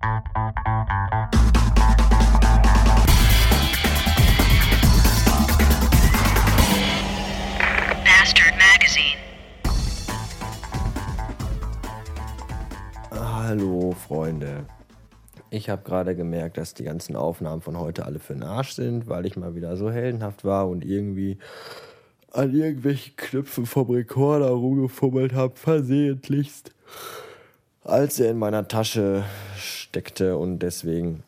Bastard Magazine. Hallo Freunde. Ich habe gerade gemerkt, dass die ganzen Aufnahmen von heute alle für den Arsch sind, weil ich mal wieder so heldenhaft war und irgendwie an irgendwelchen Knöpfen vom Rekorder rumgefummelt habe, versehentlichst, als er in meiner Tasche steckte und deswegen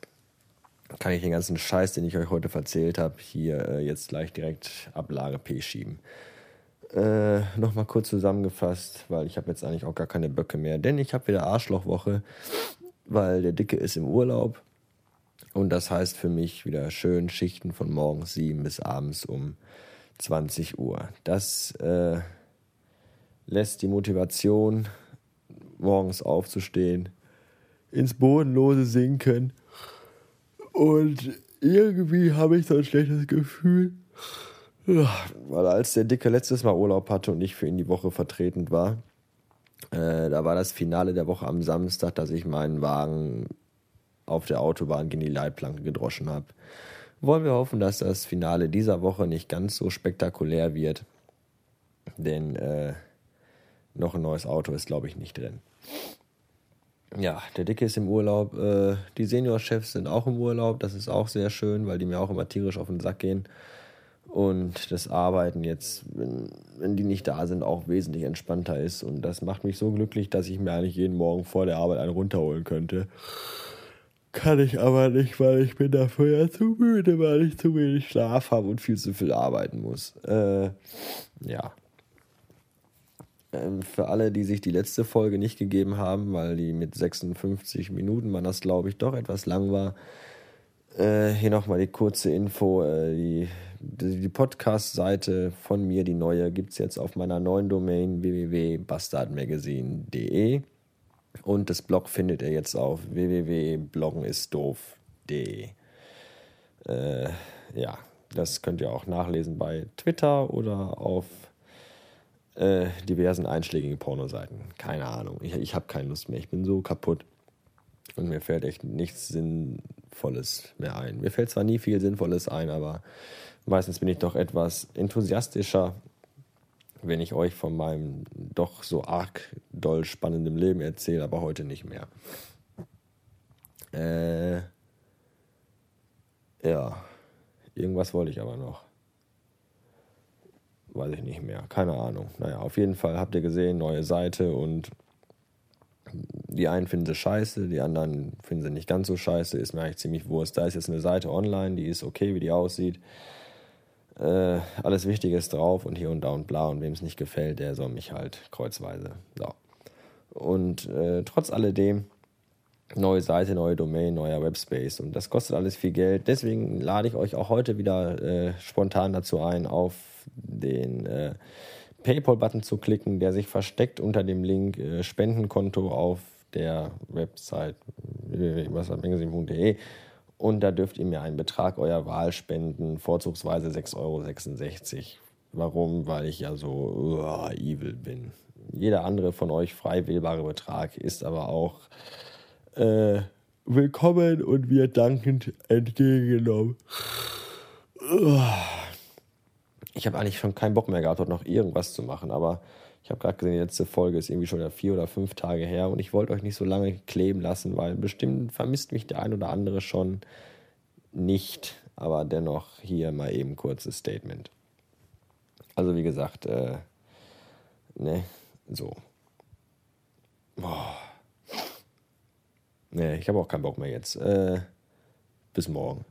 kann ich den ganzen Scheiß, den ich euch heute erzählt habe, hier äh, jetzt gleich direkt Ablage P schieben. Äh, Nochmal kurz zusammengefasst, weil ich habe jetzt eigentlich auch gar keine Böcke mehr, denn ich habe wieder Arschlochwoche, weil der Dicke ist im Urlaub und das heißt für mich wieder schön Schichten von morgens 7 bis abends um 20 Uhr. Das äh, lässt die Motivation, morgens aufzustehen, ins Bodenlose sinken und irgendwie habe ich so ein schlechtes Gefühl, weil als der Dicke letztes Mal Urlaub hatte und ich für ihn die Woche vertretend war, äh, da war das Finale der Woche am Samstag, dass ich meinen Wagen auf der Autobahn gegen die Leitplanke gedroschen habe. Wollen wir hoffen, dass das Finale dieser Woche nicht ganz so spektakulär wird, denn äh, noch ein neues Auto ist, glaube ich, nicht drin. Ja, der Dicke ist im Urlaub. Äh, die Seniorchefs sind auch im Urlaub. Das ist auch sehr schön, weil die mir auch immer tierisch auf den Sack gehen. Und das Arbeiten jetzt, wenn, wenn die nicht da sind, auch wesentlich entspannter ist. Und das macht mich so glücklich, dass ich mir eigentlich jeden Morgen vor der Arbeit einen runterholen könnte. Kann ich aber nicht, weil ich bin dafür ja zu müde, weil ich zu wenig Schlaf habe und viel zu viel arbeiten muss. Äh, ja. Ähm, für alle, die sich die letzte Folge nicht gegeben haben, weil die mit 56 Minuten, man das glaube ich doch etwas lang war, äh, hier nochmal die kurze Info. Äh, die die, Podcast-Seite von mir, die neue, gibt es jetzt auf meiner neuen Domain www.bastardmagazine.de und das Blog findet ihr jetzt auf www.bloggenistdoof.de. Äh, ja, das könnt ihr auch nachlesen bei Twitter oder auf äh, diversen einschlägigen Pornoseiten. Keine Ahnung, ich, ich habe keine Lust mehr. Ich bin so kaputt. Und mir fällt echt nichts Sinnvolles mehr ein. Mir fällt zwar nie viel Sinnvolles ein, aber meistens bin ich doch etwas enthusiastischer, wenn ich euch von meinem doch so arg doll spannenden Leben erzähle, aber heute nicht mehr. Äh, ja, irgendwas wollte ich aber noch. Weiß ich nicht mehr, keine Ahnung. Naja, auf jeden Fall habt ihr gesehen, neue Seite und die einen finden sie scheiße, die anderen finden sie nicht ganz so scheiße, ist mir eigentlich ziemlich wurscht. Da ist jetzt eine Seite online, die ist okay, wie die aussieht. Äh, alles Wichtige ist drauf und hier und da und bla. Und wem es nicht gefällt, der soll mich halt kreuzweise. So. Und äh, trotz alledem, neue Seite, neue Domain, neuer Webspace. Und das kostet alles viel Geld. Deswegen lade ich euch auch heute wieder äh, spontan dazu ein, auf den äh, PayPal-Button zu klicken, der sich versteckt unter dem Link äh, Spendenkonto auf der Website www.magazin.de und da dürft ihr mir einen Betrag eurer Wahl spenden, vorzugsweise 6,66 Euro. Warum? Weil ich ja so uh, evil bin. Jeder andere von euch frei wählbare Betrag ist aber auch äh, willkommen und wird dankend entgegengenommen. Ich habe eigentlich schon keinen Bock mehr gehabt, dort noch irgendwas zu machen, aber ich habe gerade gesehen, die letzte Folge ist irgendwie schon vier oder fünf Tage her und ich wollte euch nicht so lange kleben lassen, weil bestimmt vermisst mich der ein oder andere schon nicht, aber dennoch hier mal eben kurzes Statement. Also wie gesagt, äh, ne, so. Nee, ich habe auch keinen Bock mehr jetzt. Äh, bis morgen.